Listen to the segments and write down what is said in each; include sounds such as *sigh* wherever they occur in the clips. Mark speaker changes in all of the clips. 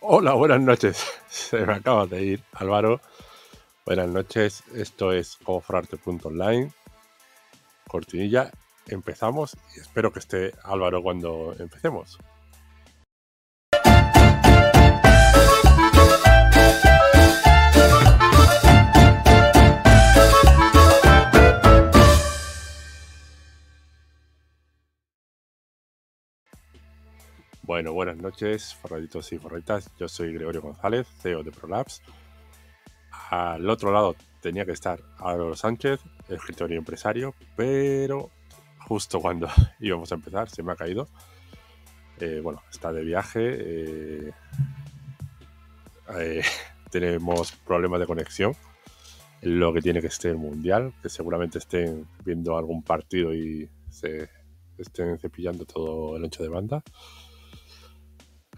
Speaker 1: Hola, buenas noches. *laughs* Se me acaba de ir, Álvaro. Buenas noches, esto es online Cortinilla, empezamos y espero que esté Álvaro cuando empecemos. Bueno, buenas noches, forraditos y forraditas. Yo soy Gregorio González, CEO de ProLabs. Al otro lado tenía que estar Álvaro Sánchez, escritor y empresario, pero justo cuando *laughs* íbamos a empezar se me ha caído. Eh, bueno, está de viaje. Eh, eh, *laughs* tenemos problemas de conexión. Lo que tiene que estar el mundial, que seguramente estén viendo algún partido y se estén cepillando todo el ancho de banda.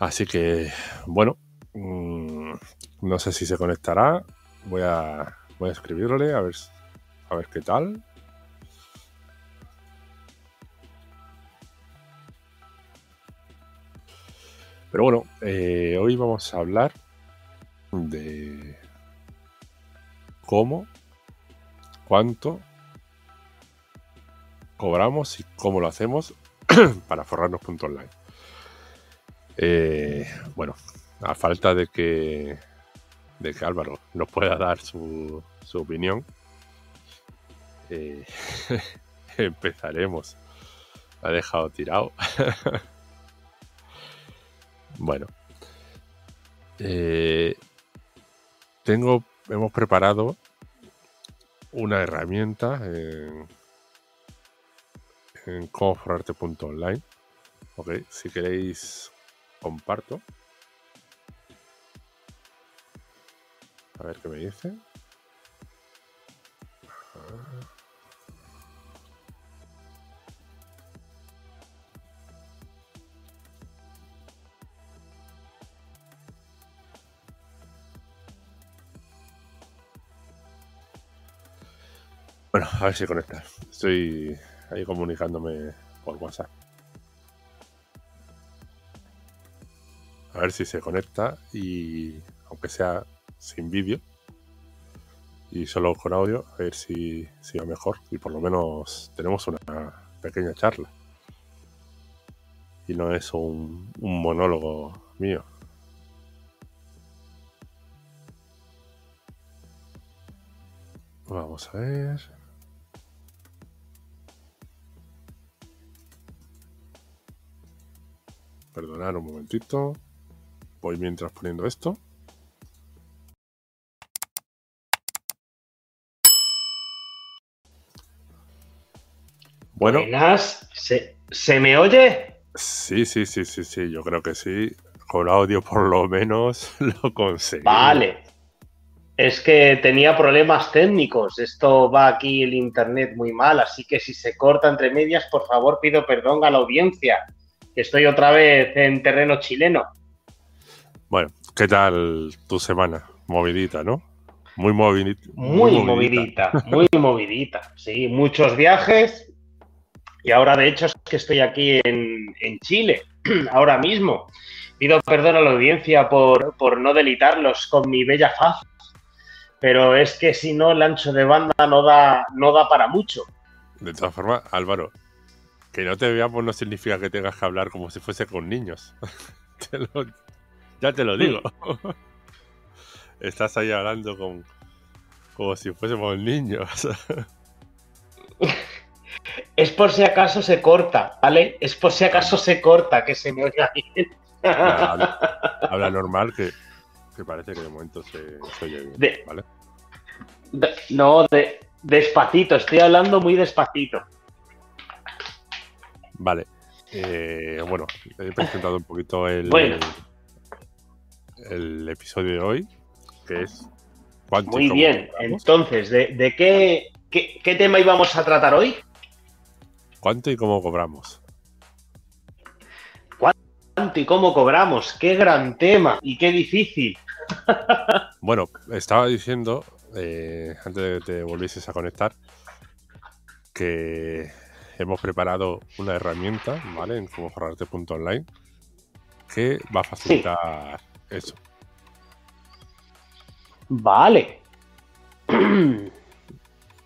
Speaker 1: Así que, bueno, mm, no sé si se conectará. Voy a, voy a escribirle a ver, a ver qué tal. Pero bueno, eh, hoy vamos a hablar de cómo, cuánto cobramos y cómo lo hacemos *clears throat* para forrarnos punto online. Eh, bueno, a falta de que, de que Álvaro nos pueda dar su, su opinión, eh, *laughs* empezaremos. ha dejado tirado. *laughs* bueno. Eh, tengo, hemos preparado una herramienta en, en online si queréis comparto. A ver qué me dice. Bueno, a ver si conecta. Estoy ahí comunicándome por WhatsApp. A ver si se conecta y aunque sea sin vídeo y solo con audio, a ver si, va mejor y por lo menos tenemos una pequeña charla. Y no es un, un monólogo mío. Vamos a ver. Perdonad un momentito. Voy mientras poniendo esto.
Speaker 2: Bueno. ¿Se, me oye?
Speaker 1: Sí, sí, sí, sí, sí, yo creo que sí. Con audio por lo menos *laughs* lo conseguí.
Speaker 2: Vale. Es que tenía problemas técnicos. Esto va aquí el internet muy mal, así que si se corta entre medias, por favor pido perdón a la audiencia, que estoy otra vez en terreno chileno.
Speaker 1: Bueno, ¿qué tal tu semana? Movidita, ¿no?
Speaker 2: Muy, movidita. Muy, movidita, muy movidita. Sí, muchos viajes. Y ahora, de hecho, es que estoy aquí en, Chile, *clears throat* ahora mismo. Pido perdón a la audiencia por, por no delitarlos con mi bella faz. Pero es que si no, el ancho de banda no da, no da para mucho.
Speaker 1: De todas formas, Álvaro, que no te veamos no significa que tengas que hablar como si fuese con niños. *laughs* te, lo, ya te lo digo. *laughs* Estás ahí hablando con, como si fuésemos niños. *laughs*
Speaker 2: Es por si acaso se corta, ¿vale? Es por si acaso se corta, que se me oiga bien.
Speaker 1: Habla, *laughs* normal, que, parece que de momento se, oye bien, ¿vale?
Speaker 2: no, de, despacito, estoy hablando muy despacito.
Speaker 1: Vale. Eh, bueno, he presentado un poquito el, el episodio de hoy, que es
Speaker 2: Muy bien, entonces, ¿de, qué, qué, tema íbamos a tratar hoy?
Speaker 1: ¿Cuánto y cómo cobramos?
Speaker 2: ¿Cuánto y cómo cobramos? ¡Qué gran tema y qué difícil! *laughs*
Speaker 1: bueno, estaba diciendo, eh, antes de que te volvieses a conectar, que hemos preparado una herramienta, ¿vale? En cómo online que va a facilitar eso.
Speaker 2: Vale. *clears throat*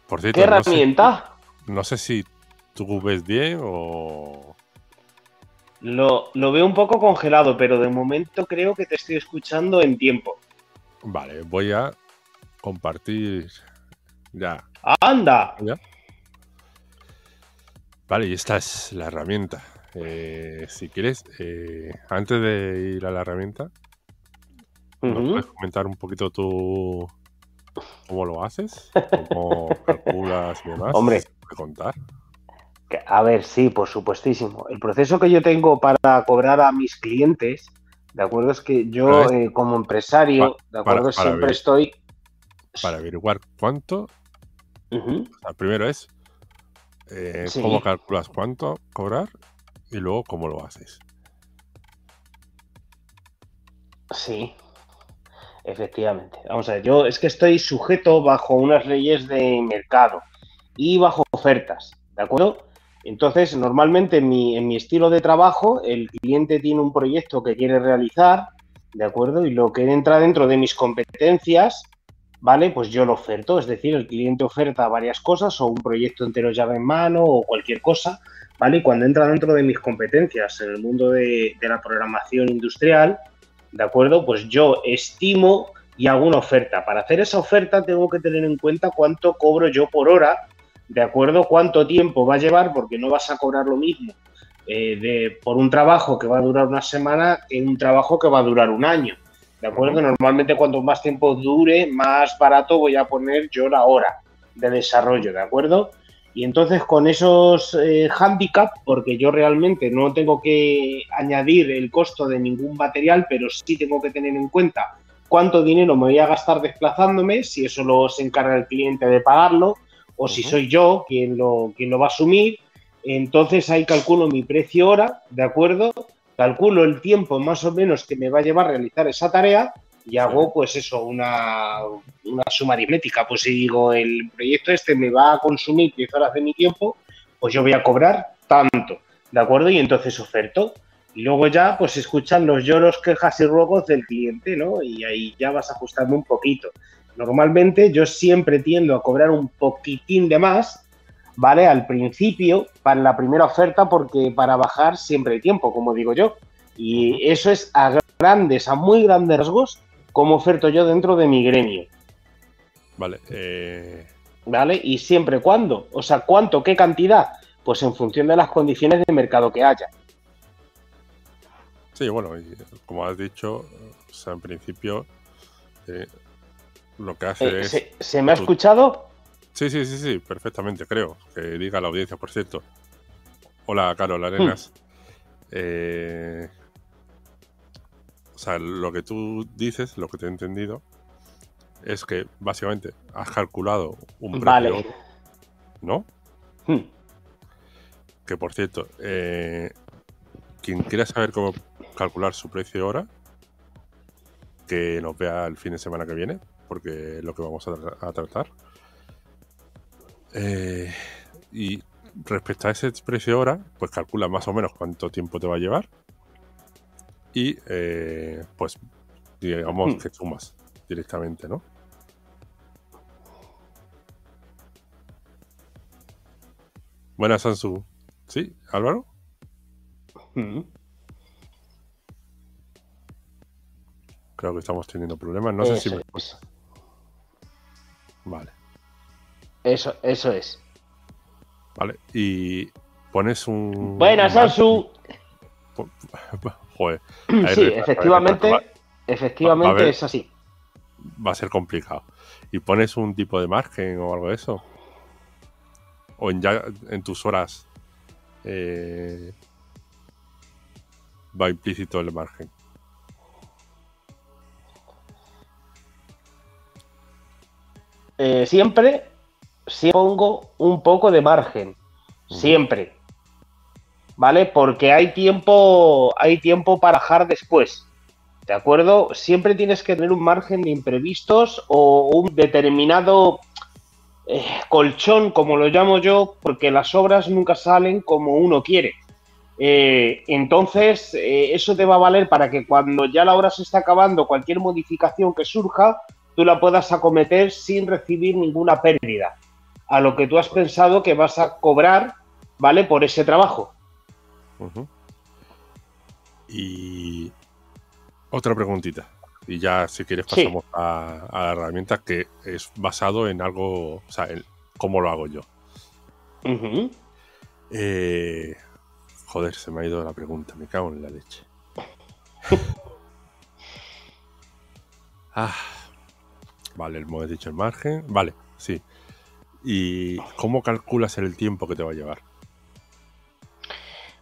Speaker 1: Por cierto,
Speaker 2: ¿Qué herramienta?
Speaker 1: No sé, si tú ves bien o...
Speaker 2: Lo, lo, veo un poco congelado, pero de momento creo que te estoy escuchando en tiempo.
Speaker 1: Vale, voy a compartir ya.
Speaker 2: ¡Anda!
Speaker 1: Vale, y esta es la herramienta. Eh, si quieres, eh, antes de ir a la herramienta, puedes comentar un poquito tú cómo lo haces? ¿Cómo *laughs* calculas y demás?
Speaker 2: Hombre.
Speaker 1: contar?
Speaker 2: A ver, sí, por supuestísimo. El proceso que yo tengo para cobrar a mis clientes, ¿de acuerdo? Es que yo eh, como empresario, ¿de acuerdo? Siempre estoy...
Speaker 1: Para averiguar cuánto... primero es eh, cómo calculas cuánto cobrar y luego cómo lo haces.
Speaker 2: Sí, efectivamente. Vamos a ver, yo es que estoy sujeto bajo unas leyes de mercado y bajo ofertas, ¿de acuerdo? Entonces, normalmente en mi, en mi estilo de trabajo, el cliente tiene un proyecto que quiere realizar, ¿de acuerdo? Y lo que entra dentro de mis competencias, ¿vale? Pues yo lo oferto, es decir, el cliente oferta varias cosas o un proyecto entero llave en mano o cualquier cosa, ¿vale? Y cuando entra dentro de mis competencias en el mundo de, la programación industrial, ¿de acuerdo? Pues yo estimo y hago una oferta. Para hacer esa oferta tengo que tener en cuenta cuánto cobro yo por hora, ¿de acuerdo? Cuánto tiempo va a llevar, porque no vas a cobrar lo mismo eh, de, por un trabajo que va a durar una semana que un trabajo que va a durar un año. ¿De acuerdo? Normalmente cuanto más tiempo dure, más barato voy a poner yo la hora de desarrollo, ¿de acuerdo? Y entonces con esos eh, handicap, porque yo realmente no tengo que añadir el costo de ningún material, pero sí tengo que tener en cuenta cuánto dinero me voy a gastar desplazándome, si eso lo se encarga el cliente de pagarlo, o si soy yo quien lo, quien lo va a asumir. Entonces ahí calculo mi precio hora, ¿de acuerdo? Calculo el tiempo más o menos que me va a llevar a realizar esa tarea y hago pues eso, una, una suma aritmética. Pues si digo, el proyecto este me va a consumir 10 horas de mi tiempo, pues yo voy a cobrar tanto, ¿de acuerdo? Y entonces oferto. Y luego ya pues escuchan los lloros, quejas y ruegos del cliente, ¿no? Y ahí ya vas ajustando un poquito. Normalmente yo siempre tiendo a cobrar un poquitín de más, ¿vale? Al principio, para la primera oferta, porque para bajar siempre hay tiempo, como digo yo. Y eso es a grandes, a muy grandes rasgos, como oferto yo dentro de mi gremio.
Speaker 1: Vale. Eh,
Speaker 2: ¿Vale? Y siempre cuándo. O sea, ¿cuánto? ¿Qué cantidad? Pues en función de las condiciones de mercado que haya.
Speaker 1: Sí, bueno, como has dicho, o sea, en principio eh, lo que hace
Speaker 2: eh,
Speaker 1: es...
Speaker 2: ¿Se, me ha escuchado?
Speaker 1: Sí, sí, sí, sí, perfectamente, creo. Que diga la audiencia, por cierto. Hola, Carol Arenas. Hmm. Eh, o sea, lo que tú dices, lo que te he entendido, es que básicamente has calculado un precio,
Speaker 2: vale.
Speaker 1: ¿no? Hmm. Que por cierto, eh, quien quiera saber cómo calcular su precio hora, que nos vea el fin de semana que viene, porque es lo que vamos a, tratar. Eh, y respecto a ese precio hora, pues calcula más o menos cuánto tiempo te va a llevar y eh, pues digamos hmm. que sumas directamente, ¿no? Buenas, Sansu. ¿Sí, Álvaro? Hmm. Creo que estamos teniendo problemas. No sé si me... Vale.
Speaker 2: Eso, eso es.
Speaker 1: Vale, y pones un...
Speaker 2: Buenas, Sansu. *laughs* Sí, efectivamente, efectivamente es así.
Speaker 1: Va a ser complicado. ¿Y pones un tipo de margen o algo de eso? ¿O en, ya en tus horas eh, va implícito el margen?
Speaker 2: Eh, siempre, siempre pongo un poco de margen. Siempre. ¿Vale? Porque hay tiempo, hay tiempo para bajar después. ¿De acuerdo? Siempre tienes que tener un margen de imprevistos o un determinado eh, colchón, como lo llamo yo, porque las obras nunca salen como uno quiere. Eh, entonces, eh, eso te va a valer para que cuando ya la hora se está acabando, cualquier modificación que surja, tú la puedas acometer sin recibir ninguna pérdida a lo que tú has pensado que vas a cobrar, ¿vale? Por ese trabajo.
Speaker 1: Y otra preguntita. Y ya, si quieres, pasamos a, la herramienta que es basado en algo, o sea, en cómo lo hago yo. eh, Joder, se me ha ido la pregunta, me cago en la leche. *laughs* ah, vale, hemos dicho el margen. Vale, sí. ¿Y cómo calculas el tiempo que te va a llevar?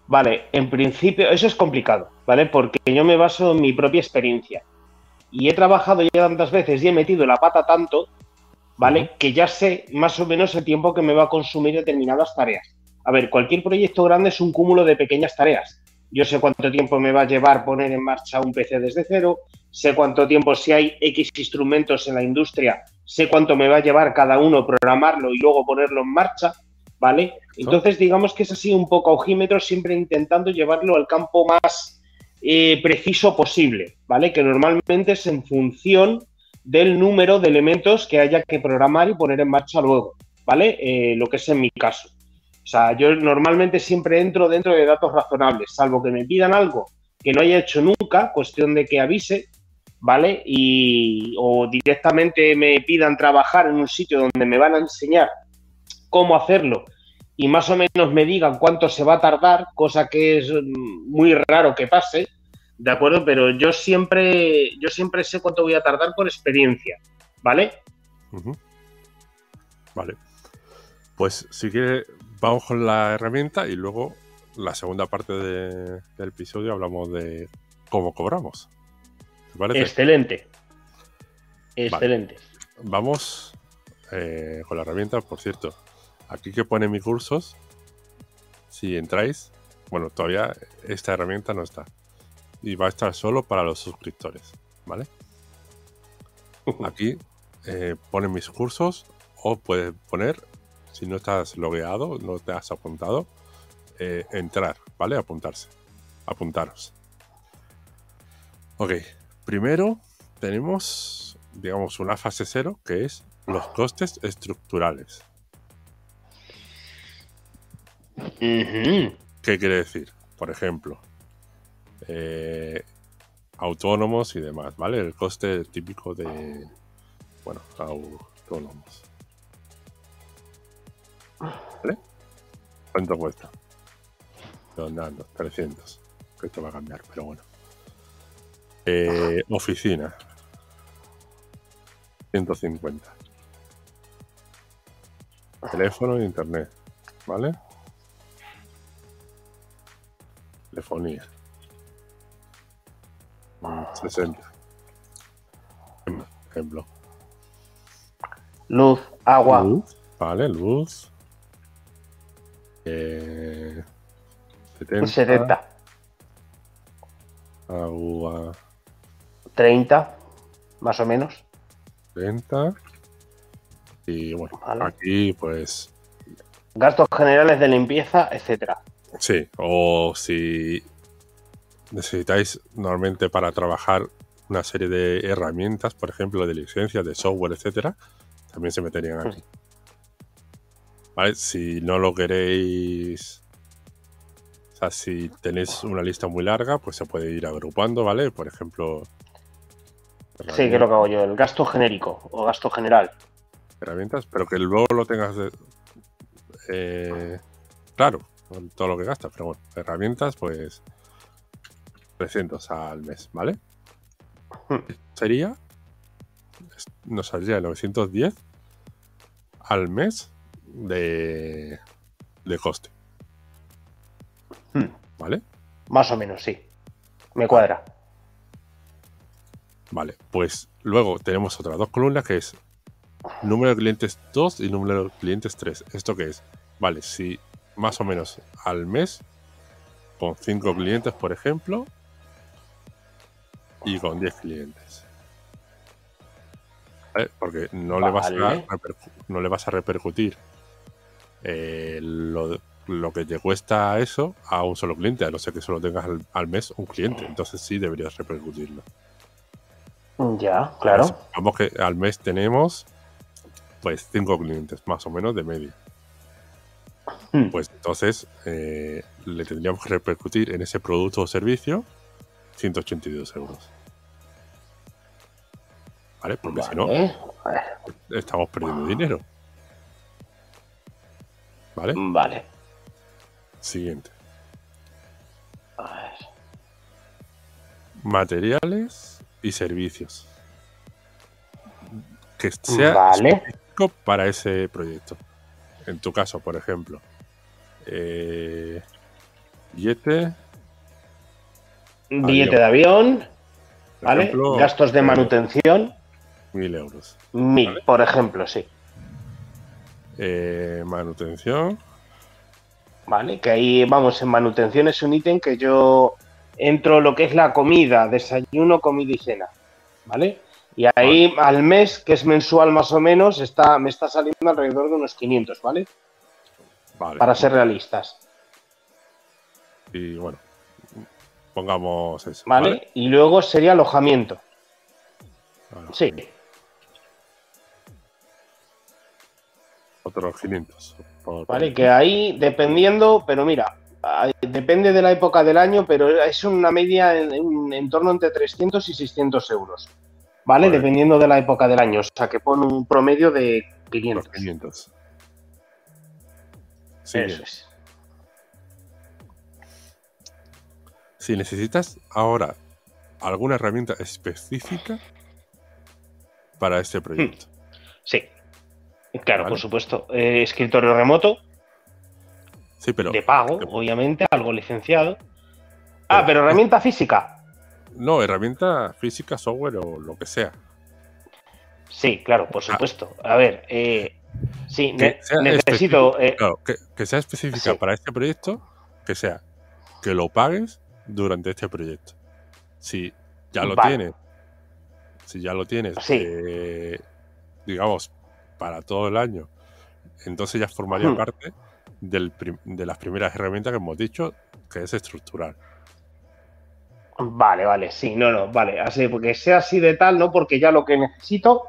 Speaker 2: Vale, en principio, eso es complicado, ¿vale? Porque yo me baso en mi propia experiencia. Y he trabajado ya tantas veces y he metido la pata tanto, ¿vale? Que ya sé más o menos el tiempo que me va a consumir determinadas tareas. A ver, cualquier proyecto grande es un cúmulo de pequeñas tareas. Yo sé cuánto tiempo me va a llevar poner en marcha un PC desde cero, sé cuánto tiempo, si hay X instrumentos en la industria, sé cuánto me va a llevar cada uno programarlo y luego ponerlo en marcha, ¿vale? Entonces, digamos que es así un poco ojímetro, siempre intentando llevarlo al campo más eh, preciso posible, ¿vale? Que normalmente es en función del número de elementos que haya que programar y poner en marcha luego, ¿vale? Eh, lo que es en mi caso. O sea, yo normalmente siempre entro dentro de datos razonables, salvo que me pidan algo que no haya hecho nunca, cuestión de que avise, ¿vale? Y, o directamente me pidan trabajar en un sitio donde me van a enseñar cómo hacerlo y más o menos me digan cuánto se va a tardar, cosa que es muy raro que pase, ¿de acuerdo? Pero yo siempre, yo siempre sé cuánto voy a tardar por experiencia, ¿vale?
Speaker 1: Vale. Pues si quiere, vamos con la herramienta y luego la segunda parte del episodio hablamos de cómo cobramos.
Speaker 2: ¿Te parece? Excelente. Excelente.
Speaker 1: Vamos eh, con la herramienta, por cierto. Aquí que pone mis cursos, si entráis, bueno, todavía esta herramienta no está. Y va a estar solo para los suscriptores, ¿vale? Aquí eh, pone mis cursos o puedes poner si no estás logueado, no te has apuntado, eh, entrar, ¿vale? Apuntarse. Apuntaros. Ok, primero tenemos, digamos, una fase cero que es los costes estructurales. ¿Qué quiere decir? Por ejemplo, eh, autónomos y demás, ¿vale? El coste típico de, bueno, autónomos. ¿Vale? ¿Cuánto cuesta? Redondando, 300. Esto va a cambiar, pero bueno. Eh, oficina. 150. Teléfono e internet. ¿Vale? Telefonía. 60. Ejemplo.
Speaker 2: Luz, agua.
Speaker 1: Vale, luz. Eh,
Speaker 2: 70.
Speaker 1: Agua.
Speaker 2: 30, más o menos.
Speaker 1: 30. Y bueno, aquí pues.
Speaker 2: Gastos generales de limpieza, etcétera.
Speaker 1: Sí, o si necesitáis normalmente para trabajar una serie de herramientas, por ejemplo, de licencias, de software, etcétera, también se meterían aquí. ¿Vale? Si no lo queréis. O sea, si tenéis una lista muy larga, pues se puede ir agrupando, ¿vale? Por ejemplo.
Speaker 2: Sí, que es lo que hago yo, el gasto genérico o gasto general.
Speaker 1: Herramientas, pero que luego lo tengas eh, claro, con todo lo que gastas, pero bueno, herramientas, pues 300 al mes, ¿vale? *laughs* Sería, nos saldría 910 al mes de, de coste.
Speaker 2: Hmm. ¿Vale? Más o menos, sí. Me cuadra.
Speaker 1: Vale, pues luego tenemos otras dos columnas que es número de clientes 2 y número de clientes 3. ¿Esto qué es? Vale, si más o menos al mes, con 5 clientes, por ejemplo, y con 10 clientes. Porque no, le vas a, no le vas a repercutir eh, lo que te cuesta eso a un solo cliente, a no ser que solo tengas al, mes un cliente. Entonces sí deberías repercutirlo.
Speaker 2: Ya, claro.
Speaker 1: Vamos que al mes tenemos pues cinco clientes, más o menos, de media. Hmm. Pues entonces eh, le tendríamos que repercutir en ese producto o servicio 182 euros. ¿Vale? Porque si no, estamos perdiendo dinero. ¿Vale?
Speaker 2: Vale.
Speaker 1: Siguiente. A ver. Materiales y servicios. Que sea
Speaker 2: vale.
Speaker 1: para ese proyecto. En tu caso, por ejemplo, eh, billete.
Speaker 2: Billete de avión. ¿Vale? Gastos de manutención.
Speaker 1: Mil euros.
Speaker 2: Mil, por ejemplo, sí.
Speaker 1: Eh, manutención.
Speaker 2: Vale, que ahí vamos, en manutención es un ítem que yo entro lo que es la comida, desayuno, comida y cena. ¿Vale? Y ahí al mes, que es mensual más o menos, está, me está saliendo alrededor de unos 500, ¿vale? Vale. Para ser realistas.
Speaker 1: Y bueno, pongamos eso.
Speaker 2: ¿Vale? Y luego sería alojamiento. Sí.
Speaker 1: Otros 500.
Speaker 2: Vale, que ahí dependiendo, pero mira, depende de la época del año, pero es una media en, en, torno entre 300 y 600 euros. ¿Vale? Dependiendo de la época del año. O sea, que pone un promedio de 500.
Speaker 1: 500.
Speaker 2: Sí, Eso es.
Speaker 1: Si necesitas ahora alguna herramienta específica para este proyecto.
Speaker 2: Sí. Claro, por supuesto. Eh, escritorio remoto.
Speaker 1: Sí, pero.
Speaker 2: De pago, obviamente, algo licenciado. ah, pero herramienta física.
Speaker 1: No, herramienta física, software o lo que sea.
Speaker 2: Sí, claro, por ah. supuesto. A ver, eh, sí, necesito.
Speaker 1: Eh, claro, que, sea específica para este proyecto, que sea que lo pagues durante este proyecto. Si ya lo tienes, si ya lo tienes, eh, digamos, para todo el año, entonces ya formaría hmm. parte de las primeras herramientas que hemos dicho, que es estructural.
Speaker 2: Vale, vale, sí, no, no, vale, así, porque sea así de tal, no porque ya lo que necesito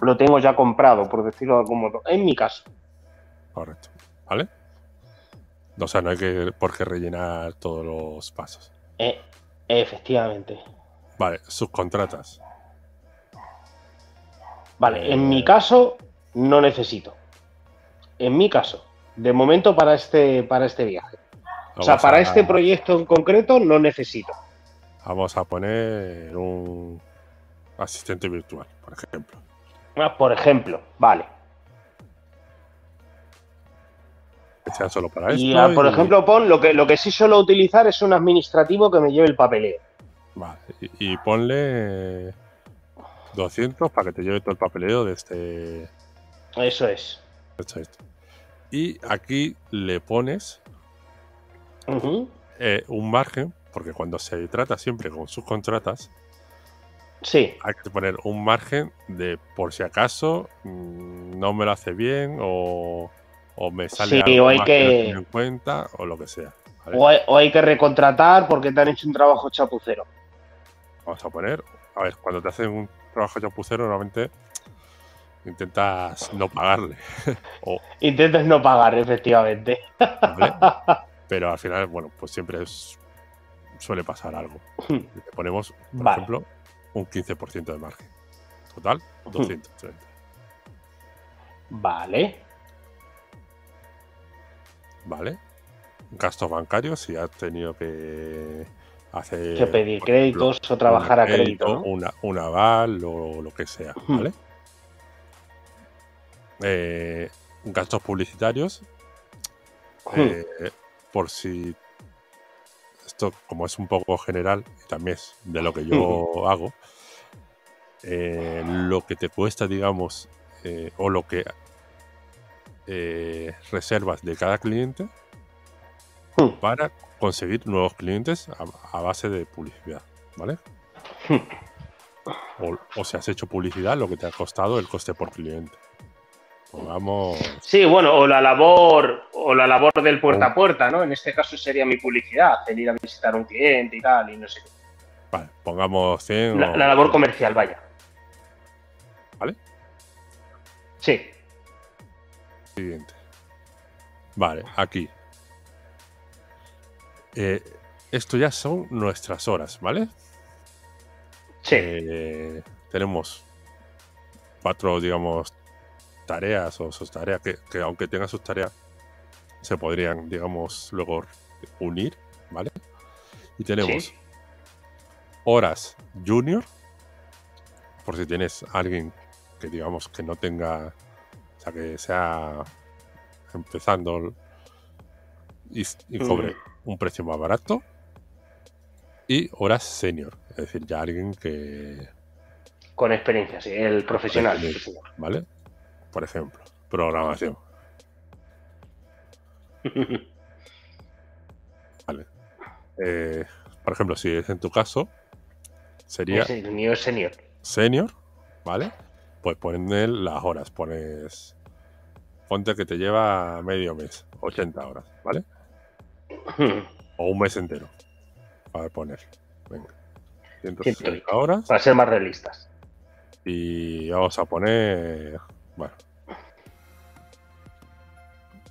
Speaker 2: lo tengo ya comprado, por decirlo de algún modo, en mi caso.
Speaker 1: Correcto, ¿vale? O sea, no hay que por qué rellenar todos los pasos.
Speaker 2: Eh, efectivamente.
Speaker 1: Vale, subcontratas.
Speaker 2: Vale, en mi caso no necesito. En mi caso, de momento para este, para este viaje. o sea, para este proyecto en concreto no necesito.
Speaker 1: Vamos a poner un asistente virtual, por ejemplo.
Speaker 2: Ah, por ejemplo, vale.
Speaker 1: Que sea solo para
Speaker 2: y, ah, por ejemplo, pon lo que, lo que sí suelo utilizar es un administrativo que me lleve el papeleo.
Speaker 1: Vale, y ponle 200 para que te lleve todo el papeleo de este.
Speaker 2: Eso es.
Speaker 1: Y aquí le pones eh, un margen, porque cuando se trata siempre con subcontratas,
Speaker 2: sí.
Speaker 1: hay que poner un margen de por si acaso mm, no me lo hace bien o, me sale algo hay que... en cuenta o lo que sea.
Speaker 2: O, hay, o hay que recontratar porque te han hecho un trabajo chapucero.
Speaker 1: Vamos a poner, a ver, cuando te hacen un trabajo chapucero, normalmente intentas no pagarle. *laughs*
Speaker 2: o, intentas no pagar, efectivamente. *laughs*
Speaker 1: Pero al final, bueno, pues siempre suele pasar algo. Hmm. Le ponemos, por ejemplo, un 15% de margen. Total, 230.
Speaker 2: Hmm. Vale.
Speaker 1: Vale. Gastos bancarios, si has tenido que hacer.
Speaker 2: Que pedir créditos o trabajar a crédito.
Speaker 1: Una, un aval o lo que sea, hmm. ¿vale? Eh, gastos publicitarios. Hmm. Eh, por si esto, como es un poco general, también es de lo que yo hmm. hago, eh, lo que te cuesta, digamos, o lo que reservas de cada cliente para conseguir nuevos clientes a, base de publicidad, ¿vale? o, o, si has hecho publicidad, lo que te ha costado el coste por cliente. Pongamos.
Speaker 2: Sí, bueno, o la labor, o la labor del puerta a puerta, ¿no? En este caso sería mi publicidad, el ir a visitar a un cliente y tal, y no sé qué.
Speaker 1: Vale, pongamos 100.
Speaker 2: La, la labor comercial, vaya.
Speaker 1: ¿Vale?
Speaker 2: Sí.
Speaker 1: Siguiente. Vale, aquí. Eh, esto ya son nuestras horas, ¿vale?
Speaker 2: Sí.
Speaker 1: Eh, tenemos cuatro, digamos, tareas o sus tareas que, que aunque tengan sus tareas, se podrían, digamos, luego unir, ¿vale? Y tenemos
Speaker 2: Sí.
Speaker 1: horas junior, por si tienes alguien que digamos que no tenga, o sea, que sea empezando y, y cobre un precio más barato. Y horas senior, es decir, ya alguien que,
Speaker 2: Con experiencia, sí, el profesional.
Speaker 1: ¿vale? Por ejemplo, programación, *laughs* ¿vale? Eh, por ejemplo, si es en tu caso, sería
Speaker 2: senior.
Speaker 1: senior, ¿vale? Pues poner las horas, pones. Ponte que te lleva medio mes, 80 horas, ¿vale? *laughs* O un mes entero. Para poner. Venga. 160
Speaker 2: 120.
Speaker 1: horas.
Speaker 2: Para ser más realistas.
Speaker 1: Y vamos a poner. Bueno.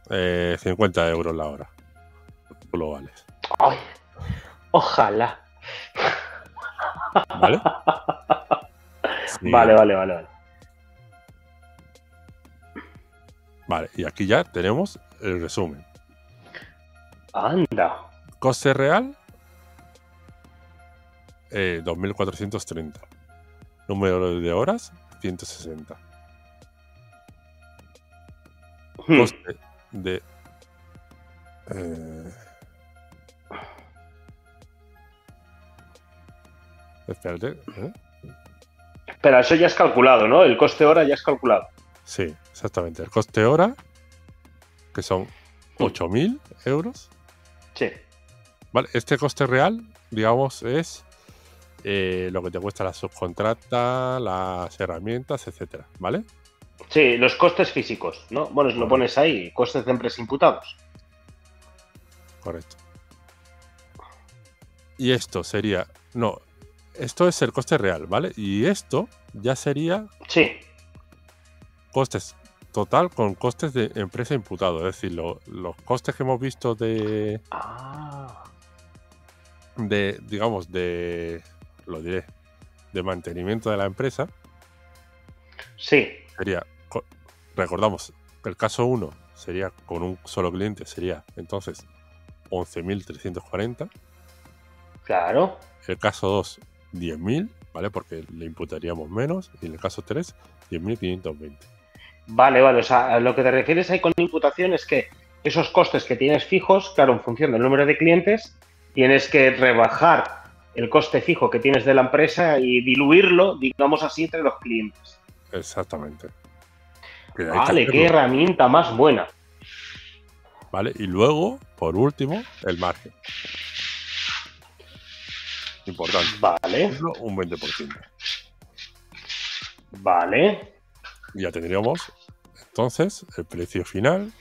Speaker 1: Eh, 50 euros la hora. Tú lo vales.
Speaker 2: Ay, ojalá.
Speaker 1: ¿Vale? Sí. *laughs*
Speaker 2: Vale, vale, vale, vale.
Speaker 1: Vale, y aquí ya tenemos el resumen.
Speaker 2: Anda.
Speaker 1: Coste real, eh, 2430. Número de horas, 160.
Speaker 2: Hmm.
Speaker 1: Coste de. eh, espérate, ¿eh?
Speaker 2: Espera, eso ya es calculado, ¿no? El coste hora ya es calculado.
Speaker 1: Sí, exactamente. El coste hora, que son 8.000 euros.
Speaker 2: Sí.
Speaker 1: Vale, este coste real, digamos, es eh, lo que te cuesta la subcontrata, las herramientas, etcétera, ¿vale?
Speaker 2: Sí, los costes físicos, ¿no? Bueno, lo pones ahí, costes de empresa imputados.
Speaker 1: Correcto. Y esto sería. No, esto es el coste real, ¿vale? Y esto ya sería
Speaker 2: Sí.
Speaker 1: costes total con costes de empresa imputado. Es decir, lo- los costes que hemos visto de,
Speaker 2: Ah.
Speaker 1: de, digamos, de. Lo diré. De mantenimiento de la empresa.
Speaker 2: Sí.
Speaker 1: Sería, co- recordamos, el caso 1 sería con un solo cliente, sería entonces 11.340.
Speaker 2: Claro.
Speaker 1: El caso 2, 10.000, ¿vale? Porque le imputaríamos menos. Y en el caso 3, 10.520.
Speaker 2: Vale, vale. O sea, a lo que te refieres ahí con imputación es que esos costes que tienes fijos, claro, en función del número de clientes, tienes que rebajar el coste fijo que tienes de la empresa y diluirlo, digamos así, entre los clientes.
Speaker 1: Exactamente.
Speaker 2: Vale, qué herramienta más buena.
Speaker 1: ¿Vale? Y luego, por último, el margen. Importante.
Speaker 2: Vale,
Speaker 1: Un 20%.
Speaker 2: vale.
Speaker 1: Ya tendríamos entonces el precio final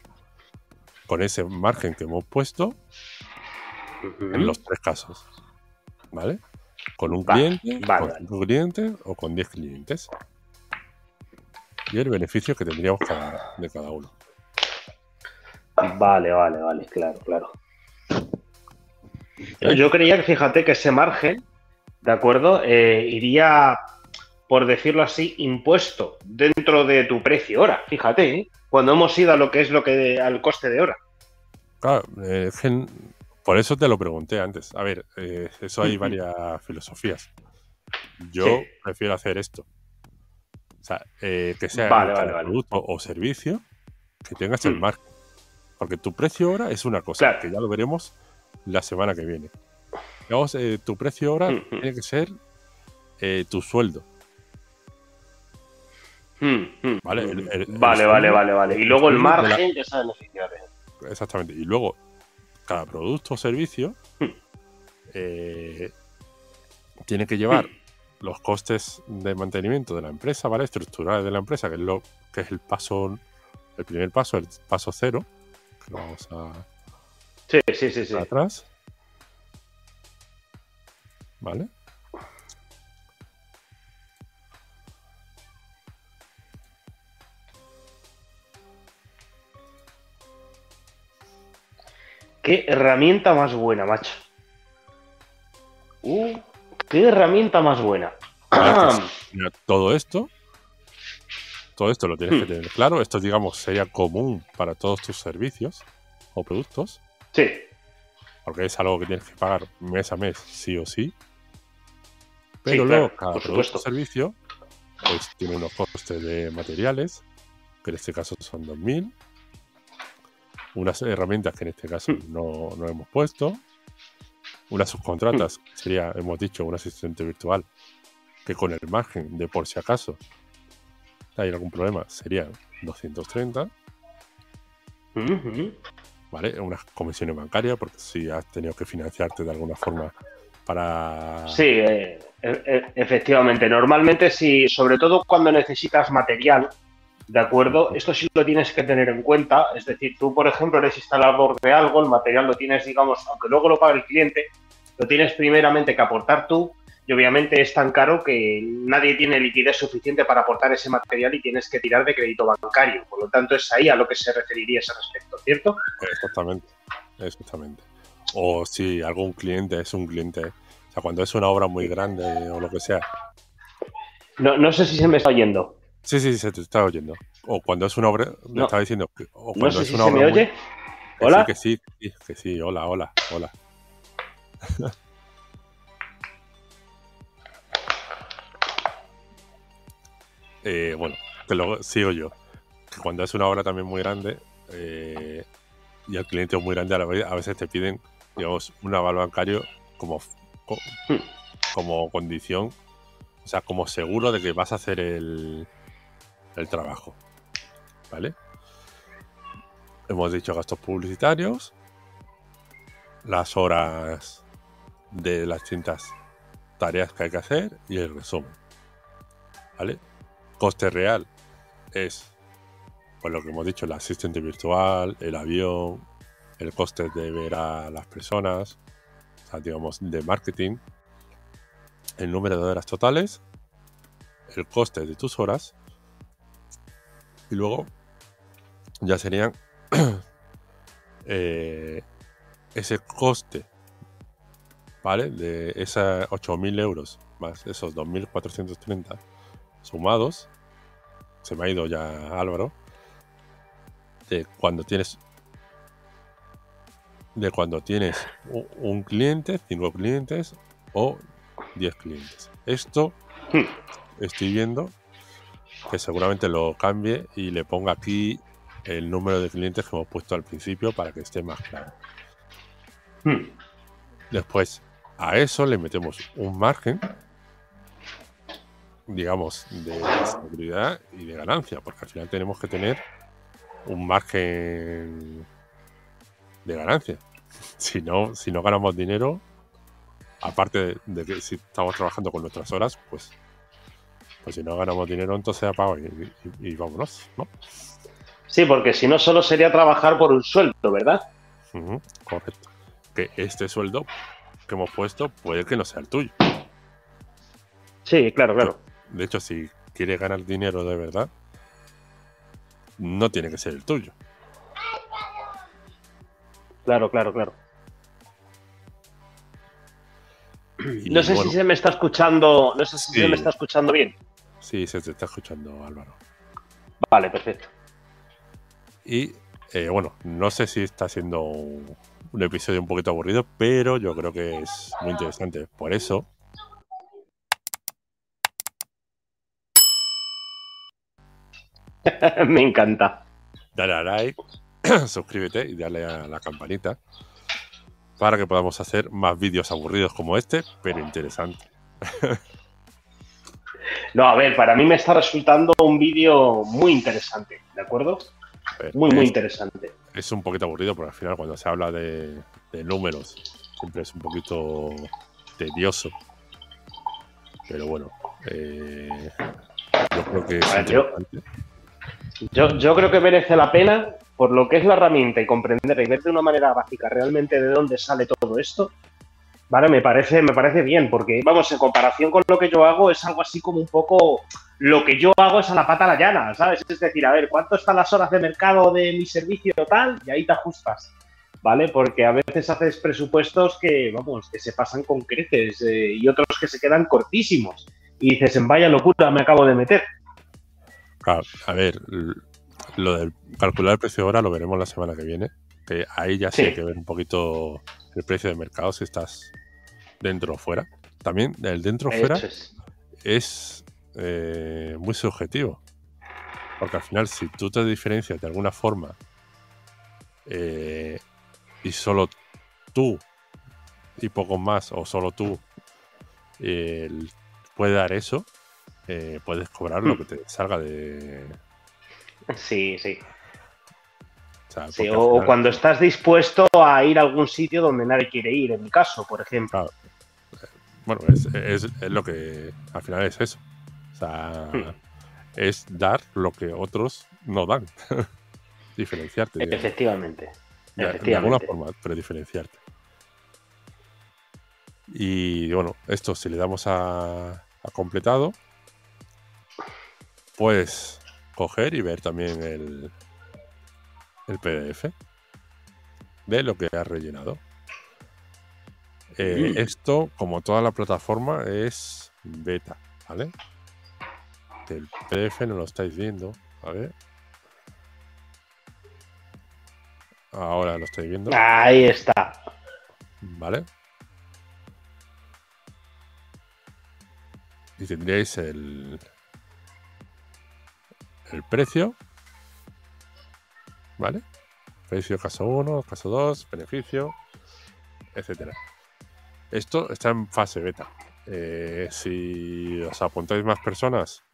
Speaker 1: con ese margen que hemos puesto en los tres casos. ¿Vale? Con un
Speaker 2: Vale,
Speaker 1: cliente,
Speaker 2: vale,
Speaker 1: con cinco clientes o con 10 clientes. Y el beneficio que tendríamos cada- de cada uno.
Speaker 2: Vale, vale, vale, claro, claro. Yo, creía que, fíjate, que ese margen, ¿de acuerdo? Eh, iría, por decirlo así, impuesto dentro de tu precio hora. Fíjate, ¿eh? cuando hemos ido a lo que es lo que al coste de hora.
Speaker 1: Claro, eh, por eso te lo pregunté antes. A ver, eh, eso hay varias filosofías. Yo
Speaker 2: Sí.
Speaker 1: prefiero hacer esto. Sea, eh, que sea
Speaker 2: Vale,
Speaker 1: producto o servicio que tengas el
Speaker 2: Mm.
Speaker 1: margen. Porque tu precio hora es una cosa,
Speaker 2: Claro.
Speaker 1: que ya lo veremos la semana que viene. Digamos, eh, tu precio hora
Speaker 2: Mm, mm.
Speaker 1: tiene que ser eh, tu sueldo.
Speaker 2: Hmm,
Speaker 1: Vale, el- el- el
Speaker 2: vale, vale,
Speaker 1: sueldo-
Speaker 2: vale, vale. Y luego el margen que.
Speaker 1: Exactamente. Y luego, cada producto o servicio eh, tiene que llevar. Los costes de mantenimiento de la empresa, ¿vale? Estructurales de la empresa, que es lo que es el paso, el primer paso, el paso cero, Vamos a.
Speaker 2: Sí, sí, sí, sí.
Speaker 1: Atrás. ¿Vale?
Speaker 2: Qué herramienta más buena, macho. Uh, qué herramienta más buena.
Speaker 1: todo esto, todo esto lo tienes que hmm. tener claro. Esto, digamos, sería común para todos tus servicios o productos.
Speaker 2: Sí.
Speaker 1: Porque es algo que tienes que pagar mes a mes, sí o sí. Pero luego, cada producto o servicio pues, tiene unos costes de materiales, que en este caso son 2.000 unas herramientas que en este caso hmm. no, no hemos puesto, unas subcontratas, hmm. sería, hemos dicho, un asistente virtual, que con el margen de por si acaso hay algún problema, serían 230. ¿Vale? Unas comisiones bancarias, porque si has tenido que financiarte de alguna forma para...
Speaker 2: Sí, eh, e, e, efectivamente. Normalmente, si, sobre todo cuando necesitas material, ¿De acuerdo? Esto sí lo tienes que tener en cuenta. Es decir, tú, por ejemplo, eres instalador de algo, el material lo tienes, digamos, aunque luego lo pague el cliente, lo tienes primeramente que aportar tú y obviamente es tan caro que nadie tiene liquidez suficiente para aportar ese material y tienes que tirar de crédito bancario. Por lo tanto, es ahí a lo que se referiría ese respecto, ¿cierto?
Speaker 1: Exactamente, exactamente. O si algún cliente es un cliente, o sea, cuando es una obra muy grande o lo que sea.
Speaker 2: No, no sé si se me está oyendo.
Speaker 1: Sí, sí, se te está oyendo. O cuando es una obra, me estaba diciendo. O cuando
Speaker 2: no sé es si una se me oye.
Speaker 1: ¿Hola? Que sí, que sí, que sí, hola, hola, hola. *laughs* eh, bueno, que luego sigo yo. Que cuando es una obra también muy grande eh, y el cliente es muy grande, a veces te piden, digamos, un aval bancario como, hmm. como condición, o sea, como seguro de que vas a hacer el, el trabajo. ¿Vale? Hemos dicho gastos publicitarios, las horas de las distintas tareas que hay que hacer y el resumen. ¿Vale? Coste real es, pues lo que hemos dicho, el asistente virtual, el avión, el coste de ver a las personas, digamos, de marketing, el número de horas totales, el coste de tus horas y luego ya serían *clears throat* eh, ese coste, ¿vale? De esas 8.000 euros más esos 2.430 sumados. Se me ha ido ya Álvaro. De cuando tienes de cuando tienes un cliente, cinco clientes o 10 clientes. Esto hmm. estoy viendo que seguramente lo cambie y le ponga aquí el número de clientes que hemos puesto al principio para que esté más claro. Hmm. Después, a eso le metemos un margen, digamos, de seguridad y de ganancia, porque al final tenemos que tener un margen de ganancia. *laughs* Si no, si no ganamos dinero, aparte de que si estamos trabajando con nuestras horas, pues pues si no ganamos dinero, entonces apago y, y, vámonos, ¿no?
Speaker 2: Sí, porque si no, solo sería trabajar por un sueldo, ¿verdad?
Speaker 1: correcto. Que este sueldo que hemos puesto puede que no sea el tuyo.
Speaker 2: Sí, claro, claro.
Speaker 1: De hecho, si quieres ganar dinero de verdad, no tiene que ser el tuyo.
Speaker 2: Claro, claro, claro. no sé si se me está escuchando, no sé si se me está escuchando bien.
Speaker 1: Sí, se te está escuchando, Álvaro.
Speaker 2: Vale, perfecto.
Speaker 1: Y eh, bueno, no sé si está siendo un, episodio un poquito aburrido, pero yo creo que es muy interesante. Por eso. *laughs*
Speaker 2: Me encanta.
Speaker 1: Dale a like, *clears throat* suscríbete y dale a la campanita para que podamos hacer más vídeos aburridos como este, pero interesantes. *laughs*
Speaker 2: No, a ver, para mí me está resultando un vídeo muy interesante, ¿de acuerdo? muy, muy interesante.
Speaker 1: Es un poquito aburrido porque al final cuando se habla de, números siempre es un poquito tedioso. Pero bueno, eh, yo creo que
Speaker 2: yo, yo, creo que merece la pena por lo que es la herramienta y comprender y ver de una manera básica realmente de dónde sale todo esto, vale, me parece, me parece bien, porque vamos, en comparación con lo que yo hago, es algo así como un poco lo que yo hago es a la pata a la llana, ¿sabes? Es decir, a ver, ¿cuánto están las horas de mercado de mi servicio tal? Y ahí te ajustas, ¿vale? Porque a veces haces presupuestos que, vamos, que se pasan con creces eh, y otros que se quedan cortísimos. Y dices, en vaya locura me acabo de meter.
Speaker 1: Claro, a ver, lo del calcular el precio ahora lo veremos la semana que viene. Que ahí ya sí. hay que ver un poquito el precio de mercado, si estás dentro o fuera. También el dentro o fuera es eh, muy subjetivo. Porque al final, si tú te diferencias de alguna forma eh, y solo tú y poco más, o solo tú eh, puede dar eso, puedes cobrar lo hmm. que te salga de.
Speaker 2: Sí, sí. O, cuando estás dispuesto a ir a algún sitio donde nadie quiere ir, en mi caso, por ejemplo.
Speaker 1: Bueno, es, es, lo que al final es eso. O sea, hmm. es dar lo que otros no dan. *laughs* diferenciarte.
Speaker 2: Efectivamente.
Speaker 1: De, alguna forma, pero diferenciarte. Y bueno, esto si le damos a, a completado, puedes coger y ver también el, el PDF de lo que has rellenado. Eh, mm. Esto, como toda la plataforma, es beta, ¿vale? El PDF no lo estáis viendo. A ver. Ahora lo estáis viendo.
Speaker 2: Ahí está.
Speaker 1: Vale. Y tendríais el, el precio. ¿Vale? Precio caso 1, caso 2, beneficio, etcétera. Esto está en fase beta. Eh, si os apuntáis más personas,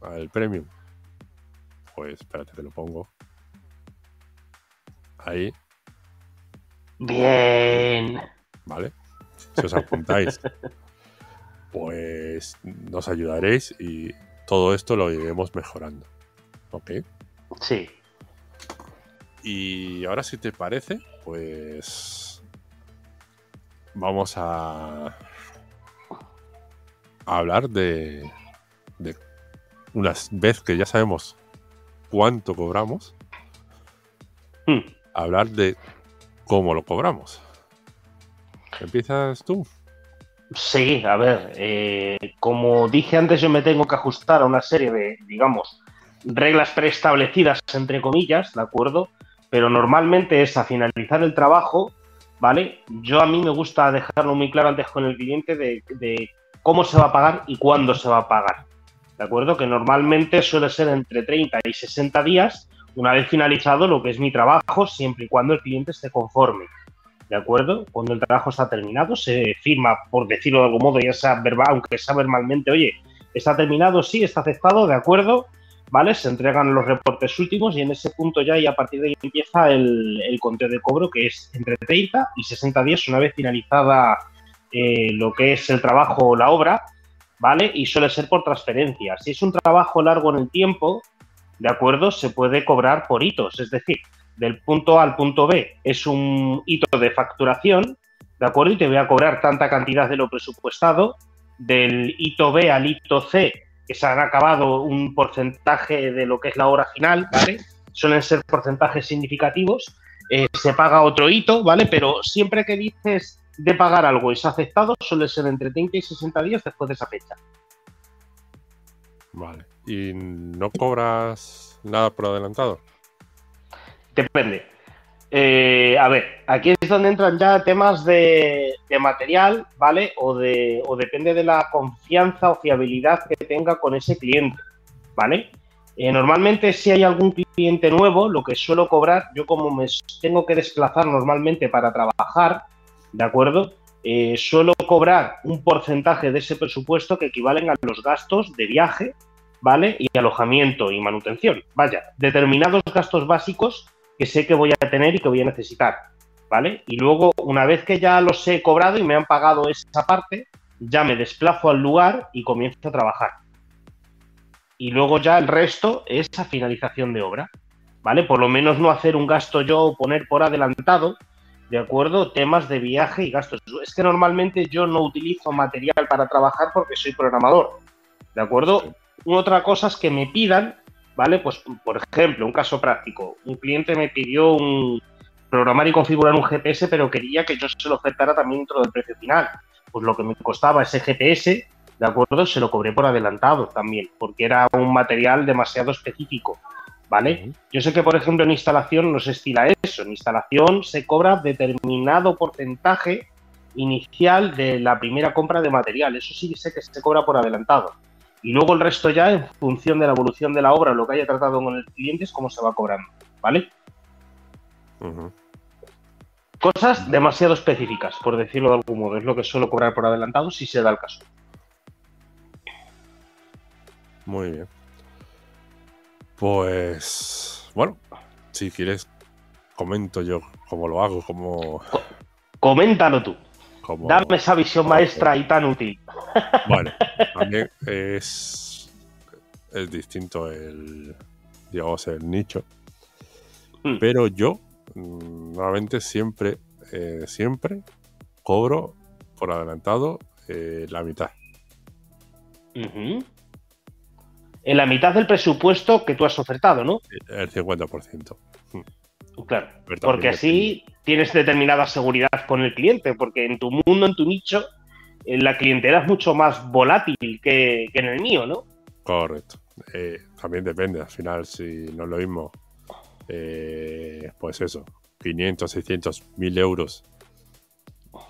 Speaker 1: al premium. Pues espérate, te lo pongo. Ahí.
Speaker 2: Bien.
Speaker 1: Vale. Si os apuntáis, *laughs* pues nos ayudaréis y todo esto lo iremos mejorando. ¿Ok?
Speaker 2: Sí.
Speaker 1: Y ahora, si te parece, pues vamos a, a hablar de, de una vez que ya sabemos cuánto cobramos, hmm. hablar de cómo lo cobramos. ¿Empiezas tú?
Speaker 2: Sí, a ver, eh, como dije antes, yo me tengo que ajustar a una serie de, digamos, reglas preestablecidas, entre comillas, ¿de acuerdo? Pero normalmente es a finalizar el trabajo, ¿vale? Yo a mí me gusta dejarlo muy claro antes con el cliente de, cómo se va a pagar y cuándo se va a pagar. ¿de acuerdo? Que normalmente suele ser entre 30 y 60 días una vez finalizado lo que es mi trabajo, siempre y cuando el cliente esté conforme. ¿De acuerdo? Cuando el trabajo está terminado, se firma, por decirlo de algún modo, ya sea verbal, aunque sea verbalmente, oye, está terminado, sí, está aceptado, de acuerdo, ¿vale? Se entregan los reportes últimos y en ese punto ya y a partir de ahí empieza el, conteo de cobro, que es entre 30 y 60 días una vez finalizada eh, lo que es el trabajo o la obra, ¿vale? Y suele ser por transferencia. Si es un trabajo largo en el tiempo, ¿de acuerdo? Se puede cobrar por hitos, es decir, del punto A al punto B es un hito de facturación, ¿de acuerdo? Y te voy a cobrar tanta cantidad de lo presupuestado. Del hito B al hito C, que se han acabado un porcentaje de lo que es la hora final, ¿vale? Suelen ser porcentajes significativos. Eh, se paga otro hito, ¿vale? Pero siempre que dices de pagar algo es aceptado suele ser entre 30 y 60 días después de esa fecha.
Speaker 1: Vale. ¿Y no cobras nada por adelantado?
Speaker 2: Depende. Eh, a ver, aquí es donde entran ya temas de, material, ¿vale? O, de, o depende de la confianza o fiabilidad que tenga con ese cliente, ¿vale? Eh, normalmente si hay algún cliente nuevo, lo que suelo cobrar, yo como me tengo que desplazar normalmente para trabajar, ¿de acuerdo? Eh, suelo cobrar un porcentaje de ese presupuesto que equivalen a los gastos de viaje, ¿vale? Y alojamiento y manutención. Vaya, determinados gastos básicos que sé que voy a tener y que voy a necesitar, ¿vale? Y luego, una vez que ya los he cobrado y me han pagado esa parte, ya me desplazo al lugar y comienzo a trabajar. Y luego ya el resto es a finalización de obra. ¿vale? Por lo menos no hacer un gasto yo o poner por adelantado, ¿de acuerdo? Temas de viaje y gastos. Es que normalmente yo no utilizo material para trabajar porque soy programador, ¿de acuerdo? Otra cosa es que me pidan, ¿vale? Pues, por ejemplo, un caso práctico. Un cliente me pidió un programar y configurar un GPS, pero quería que yo se lo ofertara también dentro del precio final. Pues lo que me costaba ese GPS, ¿de acuerdo? Se lo cobré por adelantado también, porque era un material demasiado específico. ¿vale? Yo sé que, por ejemplo, en instalación no se estila eso. En instalación se cobra determinado porcentaje inicial de la primera compra de material. Eso sí sé que se cobra por adelantado. Y luego el resto ya, en función de la evolución de la obra, lo que haya tratado con el cliente, es cómo se va cobrando, ¿vale? Cosas demasiado específicas, por decirlo de algún modo. Es lo que suelo cobrar por adelantado si se da el caso.
Speaker 1: Muy bien. Pues, bueno, si quieres, comento yo cómo lo hago, cómo...
Speaker 2: Coméntalo tú. Dame esa visión maestra y tan útil.
Speaker 1: Bueno, *laughs* también es, es distinto el, digamos, el nicho. Hmm. Pero yo, mm, normalmente siempre, eh, siempre cobro por adelantado eh, la mitad
Speaker 2: en la mitad del presupuesto que tú has ofertado, ¿no?
Speaker 1: El 50%.
Speaker 2: Claro, porque así tienes determinada seguridad con el cliente, porque en tu mundo, en tu nicho, eh, la clientela es mucho más volátil que, en el mío, ¿no?
Speaker 1: Correcto. Eh, también depende, al final, si no es lo mismo, eh, pues eso, 500, 600, 1000 euros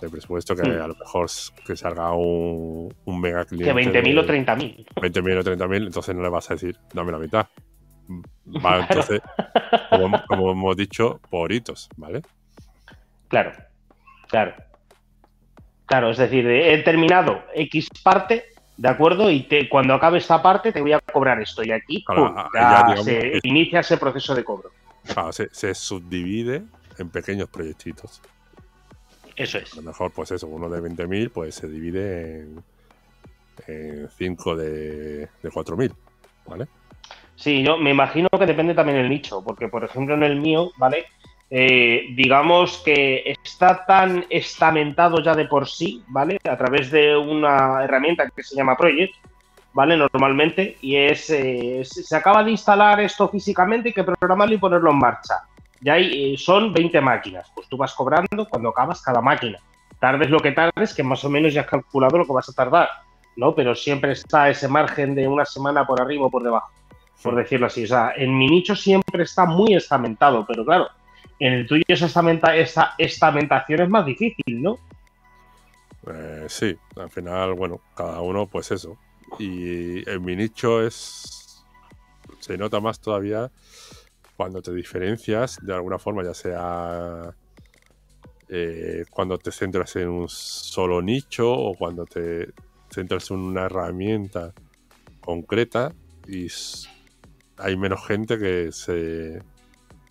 Speaker 1: de presupuesto que hmm. a lo mejor que salga un, un mega cliente.
Speaker 2: Que 20.000 o 30.000.
Speaker 1: 20.000 o 30.000, entonces no le vas a decir, dame la mitad. Entonces, como, hemos dicho, por hitos, ¿vale?
Speaker 2: Claro, claro. Claro, es decir, he terminado X parte, ¿de acuerdo? Y te, cuando acabe esta parte te voy a cobrar esto. Y aquí ya, se inicia ese proceso de cobro.
Speaker 1: Claro, se, se subdivide en pequeños proyectitos.
Speaker 2: Eso es.
Speaker 1: A lo mejor, pues eso, uno de 20.000, pues se divide en 5 de, de 4.000, ¿vale?
Speaker 2: Sí, yo me imagino que depende también del nicho, porque por ejemplo en el mío, ¿vale? Eh, digamos que está tan estamentado ya de por sí, ¿vale? A través de una herramienta que se llama Project, ¿vale? Normalmente, y es, eh, se acaba de instalar esto físicamente, hay que programarlo y ponerlo en marcha ya hay, eh, son 20 máquinas. Pues tú vas cobrando cuando acabas cada máquina. Tardes lo que tardes, que más o menos ya has calculado lo que vas a tardar, ¿no? Pero siempre está ese margen de una semana por arriba o por debajo, por decirlo así. O sea, en mi nicho siempre está muy estamentado, pero claro, en el tuyo esa, estamenta, esa estamentación es más difícil, ¿no?
Speaker 1: Eh, sí, al final, bueno, cada uno, pues eso. Y en mi nicho es. Se nota más todavía cuando te diferencias de alguna forma, ya sea eh, cuando te centras en un solo nicho o cuando te centras en una herramienta concreta y hay menos gente que se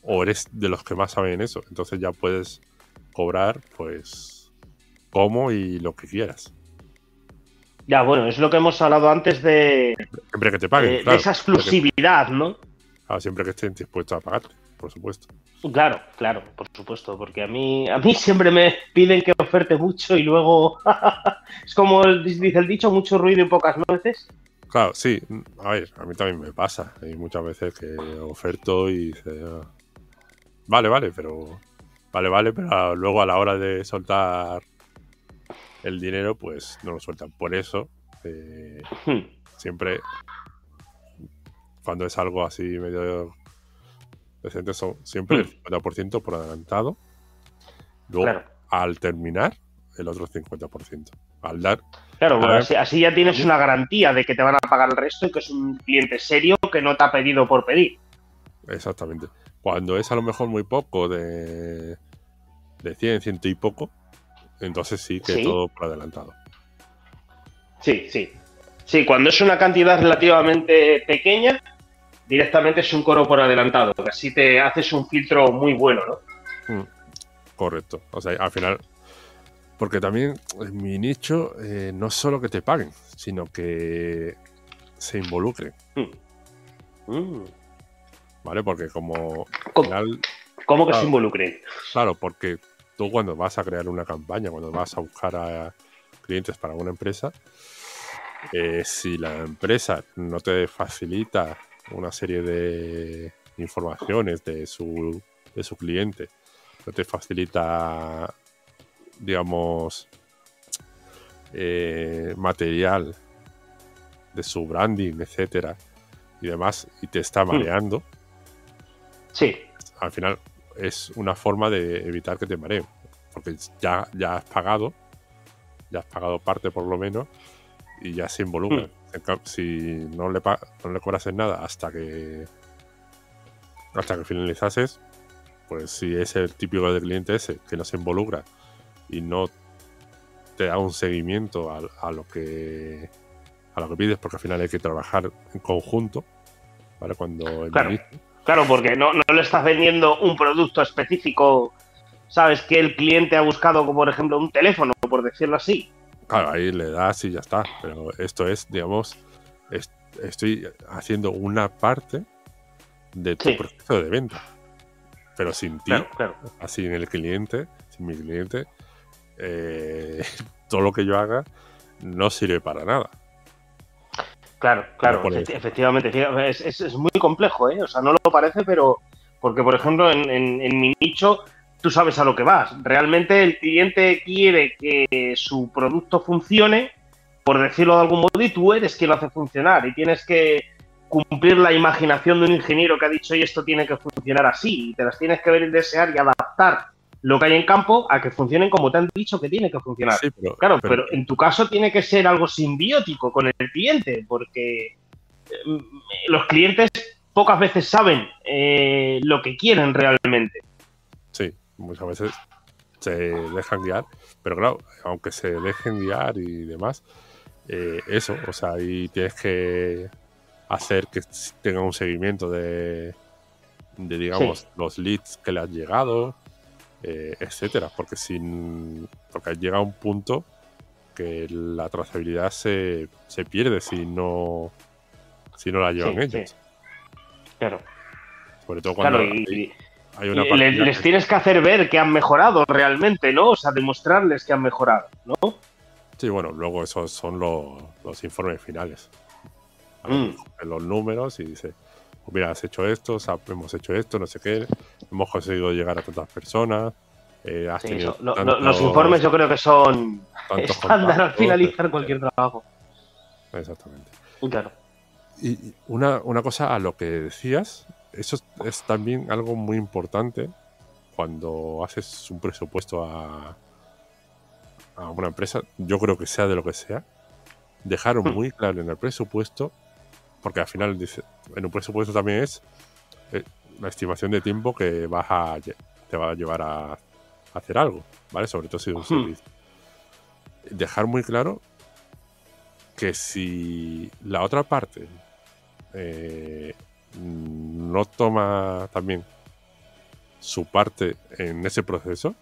Speaker 1: o eres de los que más saben eso entonces ya puedes cobrar pues como y lo que quieras
Speaker 2: ya bueno es lo que hemos hablado antes de
Speaker 1: siempre que te paguen
Speaker 2: eh, de esa exclusividad no
Speaker 1: siempre que estén dispuestos a pagar, por supuesto.
Speaker 2: Claro, claro, por supuesto, porque a mí, a mí siempre me piden que oferte mucho y luego *laughs* es como dice el dicho, mucho ruido y pocas nueces.
Speaker 1: Claro, sí, a ver, a mí también me pasa. Hay muchas veces que oferto y dice, ah, vale, vale, pero vale, vale, pero luego a la hora de soltar el dinero, pues no lo sueltan. Por eso, eh, hmm. siempre cuando es algo así medio decente, son siempre el 50% hmm. por adelantado. Luego, al terminar, el otro 50%. Al dar.
Speaker 2: Claro, así, ya tienes una garantía de que te van a pagar el resto y que es un cliente serio que no te ha pedido por pedir.
Speaker 1: Exactamente. Cuando es a lo mejor muy poco, de, de 100, ciento y poco, entonces sí que todo por adelantado.
Speaker 2: Sí, sí. Sí, cuando es una cantidad relativamente pequeña, directamente es un coro por adelantado, así te haces un filtro muy bueno, ¿no?
Speaker 1: Mm, correcto. O sea, al final, porque también en mi nicho eh, no es solo que te paguen, sino que se involucren. Mm. Mm. ¿vale? Porque como...
Speaker 2: ¿Cómo, que se involucren?
Speaker 1: Claro, porque tú cuando vas a crear una campaña, cuando vas a buscar a clientes para una empresa, eh, si la empresa no te facilita una serie de informaciones de su, de su cliente, no te facilita, digamos, eh, material de su branding, etcétera, y demás, y te está hmm. mareando.
Speaker 2: Sí.
Speaker 1: Al final es una forma de evitar que te mareen, porque ya, ya has pagado, ya has pagado parte por lo menos, y ya se involucra. Hmm. Si no le, no le cobras en nada hasta que hasta que finalizases, pues si es el típico de cliente ese que no se involucra y no te da un seguimiento a, lo que a lo que pides, porque al final hay que trabajar en conjunto, ¿vale? Cuando
Speaker 2: claro, claro, porque no, no le estás vendiendo un producto específico, sabes que el cliente ha buscado, como por ejemplo, un teléfono, por decirlo así.
Speaker 1: Claro, ahí le das y ya está. Pero esto es, digamos, estoy haciendo una parte de tu proceso de venta. Pero sin ti, así en el cliente, sin mi cliente, eh, *laughs* todo lo que yo haga no sirve para nada.
Speaker 2: Claro, claro, efectivamente. Es, muy complejo, ¿eh? O sea, no lo parece, pero. Porque, por ejemplo, en, en mi nicho tú sabes a lo que vas. Realmente el cliente quiere que su producto funcione, por decirlo de algún modo, y tú eres quien lo hace funcionar. Y tienes que cumplir la imaginación de un ingeniero que ha dicho, y esto tiene que funcionar así. Y te las tienes que ver y desear y adaptar lo que hay en campo a que funcionen como te han dicho que tiene que funcionar. claro, pero... en tu caso tiene que ser algo simbiótico con el cliente, porque eh, los clientes pocas veces saben eh, lo que quieren realmente
Speaker 1: muchas veces se dejan guiar, pero claro, aunque se dejen guiar y demás, eh, eso, o sea, ahí tienes que hacer que tenga un seguimiento de, de digamos, los leads que le han llegado, eh, etcétera, porque sin porque llega un punto que la trazabilidad se, se pierde si no si no la llevan ellos.
Speaker 2: Claro.
Speaker 1: Sobre todo cuando
Speaker 2: les, tienes que hacer ver que han mejorado realmente, ¿no? O sea, demostrarles que han mejorado, ¿no?
Speaker 1: Sí, bueno, luego esos son los, informes finales. Mm. Los números y dice, pues mira, has hecho esto, hemos hecho esto, no sé qué, hemos conseguido llegar a tantas personas. Eh,
Speaker 2: los informes yo creo que son estándar al finalizar cualquier trabajo.
Speaker 1: Exactamente.
Speaker 2: Claro.
Speaker 1: Y una, una cosa a lo que decías, eso es también algo muy importante cuando haces un presupuesto a, a una empresa, yo creo que sea de lo que sea, dejar hmm. muy claro en el presupuesto, porque al final dice, en un presupuesto también es eh, la estimación de tiempo que vas a, te va a llevar a, hacer algo, ¿vale? Sobre todo si es un servicio. Dejar muy claro que si la otra parte eh, no toma también su parte en ese proceso,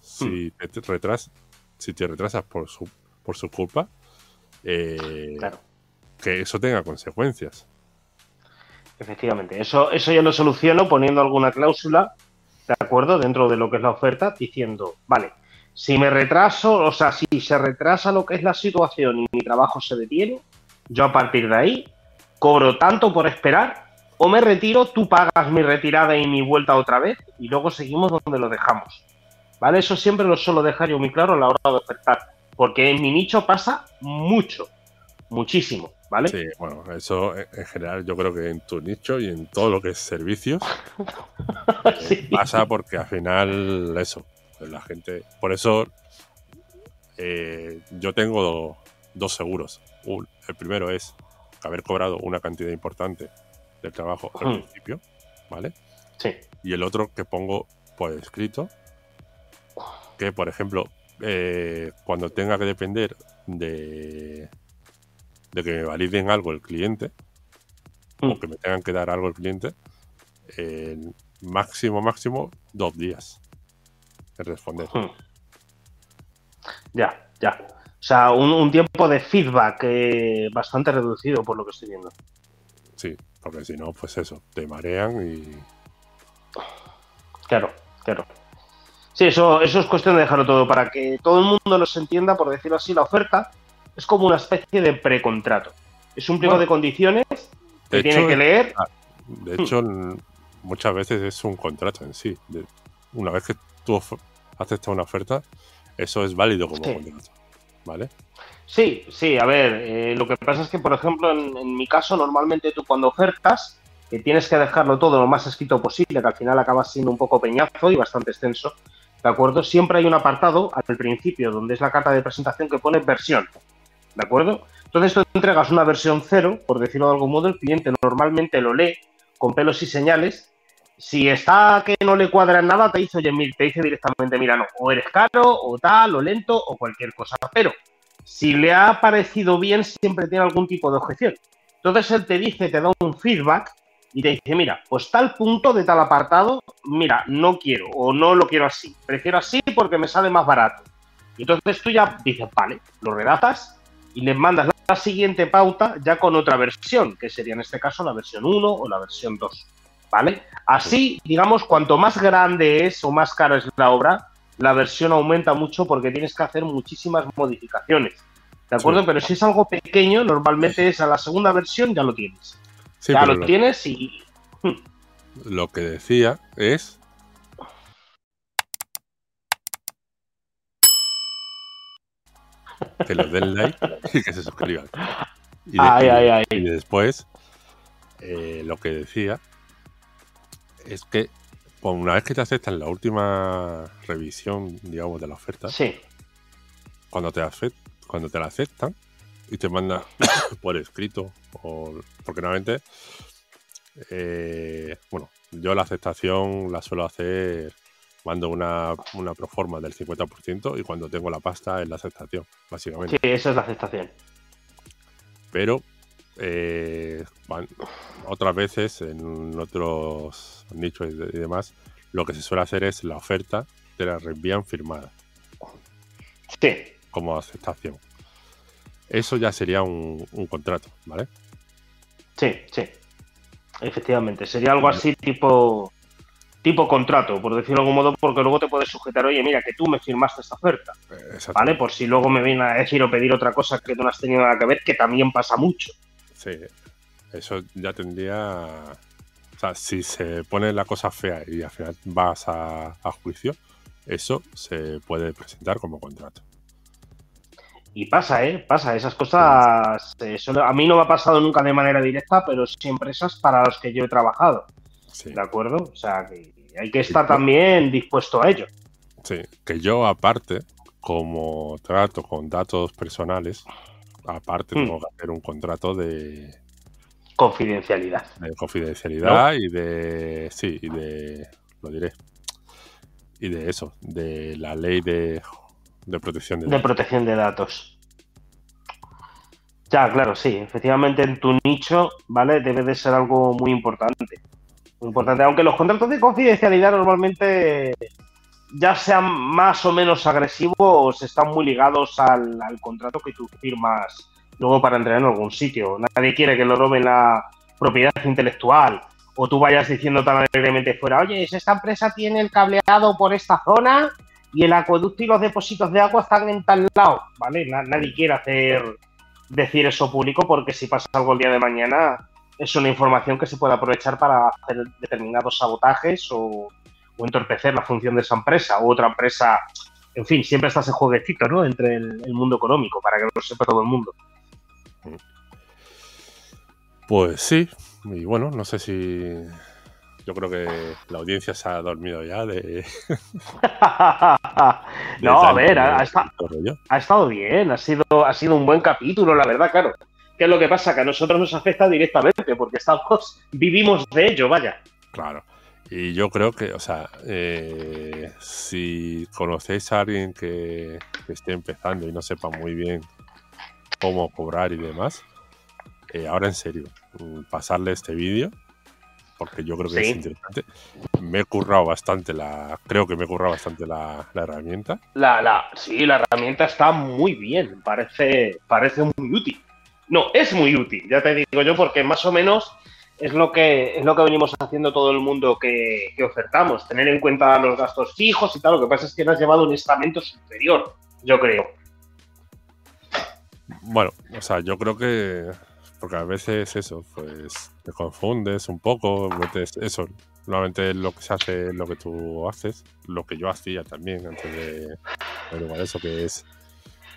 Speaker 1: si hmm. te retrasas, si te retrasas por su, por su culpa, eh, que eso tenga consecuencias.
Speaker 2: Efectivamente, eso, eso yo lo soluciono poniendo alguna cláusula, ¿de acuerdo? Dentro de lo que es la oferta, diciendo, vale, si me retraso, o sea, si se retrasa lo que es la situación y mi trabajo se detiene, yo a partir de ahí cobro tanto por esperar, o me retiro, tú pagas mi retirada y mi vuelta otra vez, y luego seguimos donde lo dejamos. ¿Vale? Eso siempre lo suelo dejar yo muy claro a la hora de ofertar, porque en mi nicho pasa mucho, muchísimo, ¿vale?
Speaker 1: Sí, bueno, eso en general yo creo que en tu nicho y en todo lo que es servicios *laughs* eh, pasa porque al final eso, la gente, por eso eh, yo tengo dos seguros. el primero es haber cobrado una cantidad importante del trabajo al principio, ¿vale?
Speaker 2: Sí.
Speaker 1: Y el otro que pongo por escrito, que por ejemplo, eh, cuando tenga que depender de, de que me validen algo el cliente, o mm. que me tengan que dar algo el cliente, máximo, máximo, dos días de responder.
Speaker 2: Ya, ya. O sea, un, tiempo de feedback eh, bastante reducido por lo que estoy viendo.
Speaker 1: Sí, Porque si no, pues eso, te marean y.
Speaker 2: Claro, claro. Sí, eso, eso es cuestión de dejarlo todo para que todo el mundo nos entienda, por decirlo así, la oferta es como una especie de precontrato. Es un pliego de condiciones que tiene que leer. Ah,
Speaker 1: de hecho, muchas veces es un contrato en sí. una vez que tú aceptas una oferta, eso es válido como contrato. ¿Vale?
Speaker 2: Sí, sí, a ver, eh, lo que pasa es que, por ejemplo, en, mi caso, normalmente tú cuando ofertas, que tienes que dejarlo todo lo más escrito posible, que al final acaba siendo un poco peñazo y bastante extenso, ¿de acuerdo? Siempre hay un apartado al principio donde es la carta de presentación que pone versión, ¿de acuerdo? Entonces tú entregas una versión cero, por decirlo de algún modo, el cliente normalmente lo lee con pelos y señales. Si está que no le cuadra nada, te dice, oye, te dice directamente, mira, no, o eres caro, o tal, o lento, o cualquier cosa. Pero si le ha parecido bien, siempre tiene algún tipo de objeción. Entonces él te dice, te da un feedback y te dice, mira, pues tal punto de tal apartado, mira, no quiero o no lo quiero así. Prefiero así porque me sale más barato. Y entonces tú ya dices, vale, lo redactas y le mandas la siguiente pauta ya con otra versión, que sería en este caso la versión 1 o la versión 2. ¿Vale? Así, digamos, cuanto más grande es o más cara es la obra, la versión aumenta mucho porque tienes que hacer muchísimas modificaciones. ¿De acuerdo? Pero si es algo pequeño, normalmente es a la segunda versión ya lo tienes. ya lo, tienes y.
Speaker 1: Lo que decía es que lo den like *laughs* y que se suscriban. Y, después, eh, lo que decía es que una vez que te aceptan la última revisión, digamos, de la oferta, cuando, te cuando te la aceptan y te mandan *coughs* por escrito, o, porque normalmente, eh, bueno, yo la aceptación la suelo hacer mando una, una proforma del 50% y cuando tengo la pasta es la aceptación, básicamente.
Speaker 2: Sí, esa es la aceptación.
Speaker 1: Pero eh, otras veces en otros nichos y, demás, lo que se suele hacer es la oferta te la reenvían firmada.
Speaker 2: Sí.
Speaker 1: Como aceptación. Eso ya sería un, un contrato, ¿vale?
Speaker 2: Sí, sí. Efectivamente. Sería algo así tipo tipo contrato, por decirlo de algún modo, porque luego te puedes sujetar, oye, mira, que tú me firmaste esta oferta, ¿vale? Por si luego me viene a decir o pedir otra cosa que no has tenido nada que ver, que también pasa mucho.
Speaker 1: Sí, eso ya tendría... O sea, si se pone la cosa fea y al final vas a, juicio, eso se puede presentar como contrato.
Speaker 2: Y pasa, ¿eh? Pasa, esas cosas. Eh, a mí no me ha pasado nunca de manera directa, pero sí empresas para las que yo he trabajado. ¿De acuerdo? O sea, que hay que estar también dispuesto a ello.
Speaker 1: Sí, que yo aparte, como trato con datos personales, aparte hmm. tengo que hacer un contrato de...
Speaker 2: Confidencialidad.
Speaker 1: De confidencialidad y de... Sí, y de... Lo diré. Y de eso, de la ley de, de protección
Speaker 2: de, de protección de datos. Ya, claro, sí. Efectivamente, en tu nicho, ¿vale? Debe de ser algo muy importante importante. Aunque los contratos de confidencialidad normalmente ya sean más o menos agresivos, están muy ligados al, contrato que tú firmas luego para entrar en algún sitio. Nadie quiere que lo roben la propiedad intelectual o tú vayas diciendo tan alegremente fuera, oye, esta empresa tiene el cableado por esta zona y el acueducto y los depósitos de agua están en tal lado, ¿vale? nadie quiere hacer decir eso público porque si pasa algo el día de mañana es una información que se puede aprovechar para hacer determinados sabotajes o, entorpecer la función de esa empresa u otra empresa. En fin, siempre está ese jueguecito, ¿no? Entre el, mundo económico, para que lo sepa todo el mundo.
Speaker 1: Pues sí, y bueno, no sé si. Yo creo que la audiencia se ha dormido ya de. *laughs* *laughs*
Speaker 2: no, a ver, ha, ha, estado bien, ha sido, ha sido un buen capítulo, la verdad, claro. ¿Qué es lo que pasa? Que a nosotros nos afecta directamente porque estamos, vivimos de ello, vaya.
Speaker 1: Claro. Y yo creo que, o sea, eh, si conocéis a alguien que, esté empezando y no sepa muy bien cómo cobrar y demás, eh, ahora en serio, mm, pasarle este vídeo, porque yo creo que es interesante. Me he currado bastante la, creo que me he currado bastante la, herramienta.
Speaker 2: La, la, sí, la herramienta está muy bien, parece, parece muy útil. No, es muy útil, ya te digo yo, porque más o menos es lo que es lo que venimos haciendo todo el mundo que, ofertamos, tener en cuenta los gastos fijos y tal. Lo que pasa es que no has llevado un estamento superior, yo creo.
Speaker 1: Bueno, o sea, yo creo que porque a veces eso, pues te confundes un poco, metes eso. Normalmente lo que se hace es lo que tú haces, lo que yo hacía también antes de igual eso, que es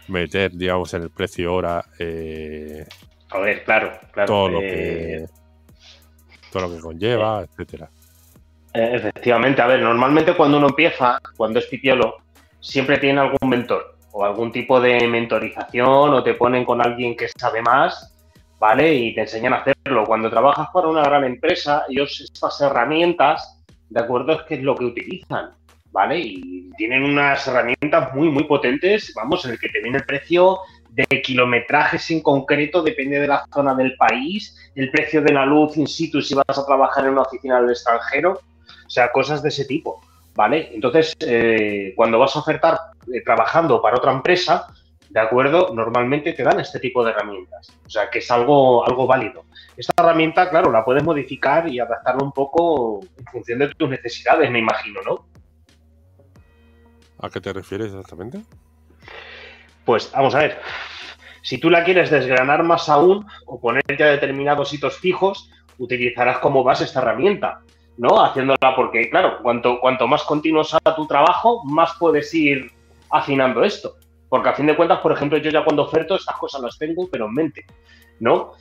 Speaker 1: meter, digamos, en el precio hora. Eh,
Speaker 2: a ver, claro, claro.
Speaker 1: Todo lo que eh, todo lo que conlleva, eh, etcétera.
Speaker 2: Eh, efectivamente, a ver, normalmente cuando uno empieza, cuando es pipiolo, siempre tiene algún mentor o algún tipo de mentorización o te ponen con alguien que sabe más, ¿vale? Y te enseñan a hacerlo. Cuando trabajas para una gran empresa, ellos estas herramientas, ¿de acuerdo? Es que es lo que utilizan, ¿vale? Y tienen unas herramientas muy, muy potentes, vamos, en el que te viene el precio de kilometrajes en concreto, depende de la zona del país, el precio de la luz in situ si vas a trabajar en una oficina del extranjero, o sea, cosas de ese tipo, ¿vale? Entonces, eh, cuando vas a ofertar eh, trabajando para otra empresa, ¿de acuerdo? Normalmente te dan este tipo de herramientas, o sea, que es algo, algo válido. Esta herramienta, claro, la puedes modificar y adaptarla un poco en función de tus necesidades, me imagino, ¿no?
Speaker 1: ¿A qué te refieres exactamente?
Speaker 2: Pues vamos a ver, si tú la quieres desgranar más aún o poner ya determinados hitos fijos, utilizarás como base esta herramienta, ¿no? Haciéndola porque, claro, cuanto, cuanto más continuo sea tu trabajo, más puedes ir afinando esto. Porque a fin de cuentas, por ejemplo, yo ya cuando oferto estas cosas las tengo, pero en mente, ¿no?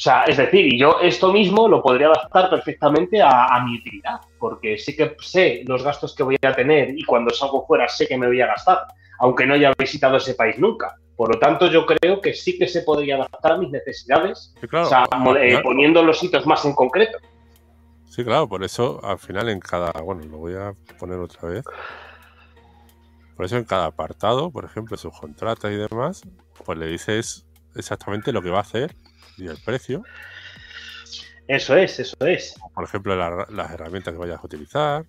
Speaker 2: O sea, es decir, y yo esto mismo lo podría adaptar perfectamente a, a, mi utilidad, porque sí que sé los gastos que voy a tener y cuando salgo fuera sé que me voy a gastar aunque no haya visitado ese país nunca. Por lo tanto, yo creo que sí que se podría adaptar a mis necesidades, o sea, eh, poniendo los sitios más en concreto.
Speaker 1: Sí, claro, por eso al final en cada, bueno, lo voy a poner otra vez. Por eso en cada apartado, por ejemplo, subcontrata y demás, pues le dices exactamente lo que va a hacer y el precio.
Speaker 2: Eso es, eso es.
Speaker 1: Por ejemplo, las herramientas que vayas a utilizar.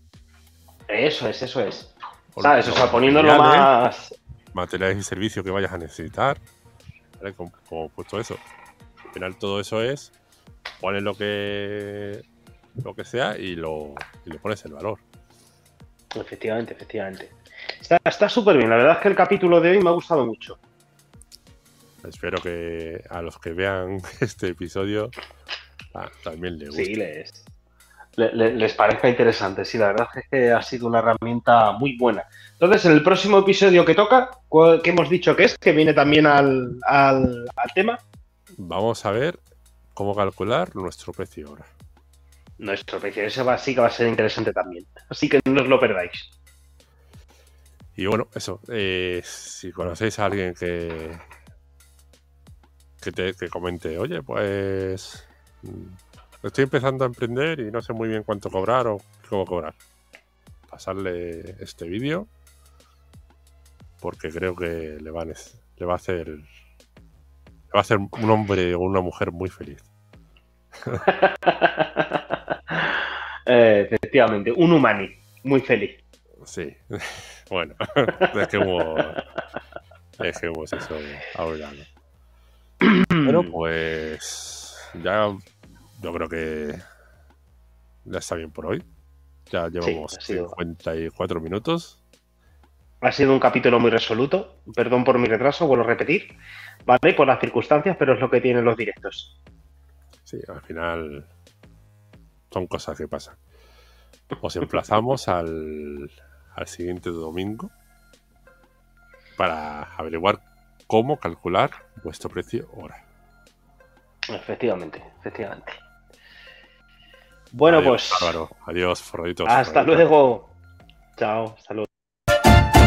Speaker 2: Eso es, eso es. ¿Sabes? O sea, poniéndolo más.
Speaker 1: Materiales y servicios que vayas a necesitar. ¿Vale? Como, puesto eso. Al final todo eso es. Pones lo que. lo que sea y lo, y le pones el valor.
Speaker 2: Efectivamente, efectivamente. Está súper bien. La verdad es que el capítulo de hoy me ha gustado mucho.
Speaker 1: Espero que a los que vean *laughs* este episodio ah, también les guste.
Speaker 2: Sí, les, les parezca interesante. Sí, la verdad es que ha sido una herramienta muy buena. Entonces, en el próximo episodio que toca, ¿qué hemos dicho que es? Que viene también al, al, tema.
Speaker 1: Vamos a ver cómo calcular nuestro precio ahora.
Speaker 2: Nuestro precio, ese va, sí que va a ser interesante también. Así que no os lo perdáis.
Speaker 1: Y bueno, eso. Eh, si conocéis a alguien que, que, te, que comente, oye, pues Estoy empezando a emprender y no sé muy bien cuánto cobrar o cómo cobrar. Pasarle este vídeo porque creo que le va, a, le va a hacer le va a hacer un hombre o una mujer muy feliz.
Speaker 2: Eh, *laughs* efectivamente, un humani muy feliz.
Speaker 1: Sí, *laughs* bueno, *laughs* dejemos, dejemos eso ahora. *clears throat* Bueno, pues ya yo creo que ya está bien por hoy. Ya llevamos 54 minutos.
Speaker 2: Ha sido un capítulo muy resoluto. Perdón por mi retraso, vuelvo a repetir. Vale, por las circunstancias, pero es lo que tienen los directos.
Speaker 1: Sí, al final son cosas que pasan. Os emplazamos al, al siguiente domingo para averiguar cómo calcular vuestro precio hora.
Speaker 2: Efectivamente, efectivamente. Bueno, pues.
Speaker 1: Adiós, forraditos.
Speaker 2: Hasta luego. Chao, saludos.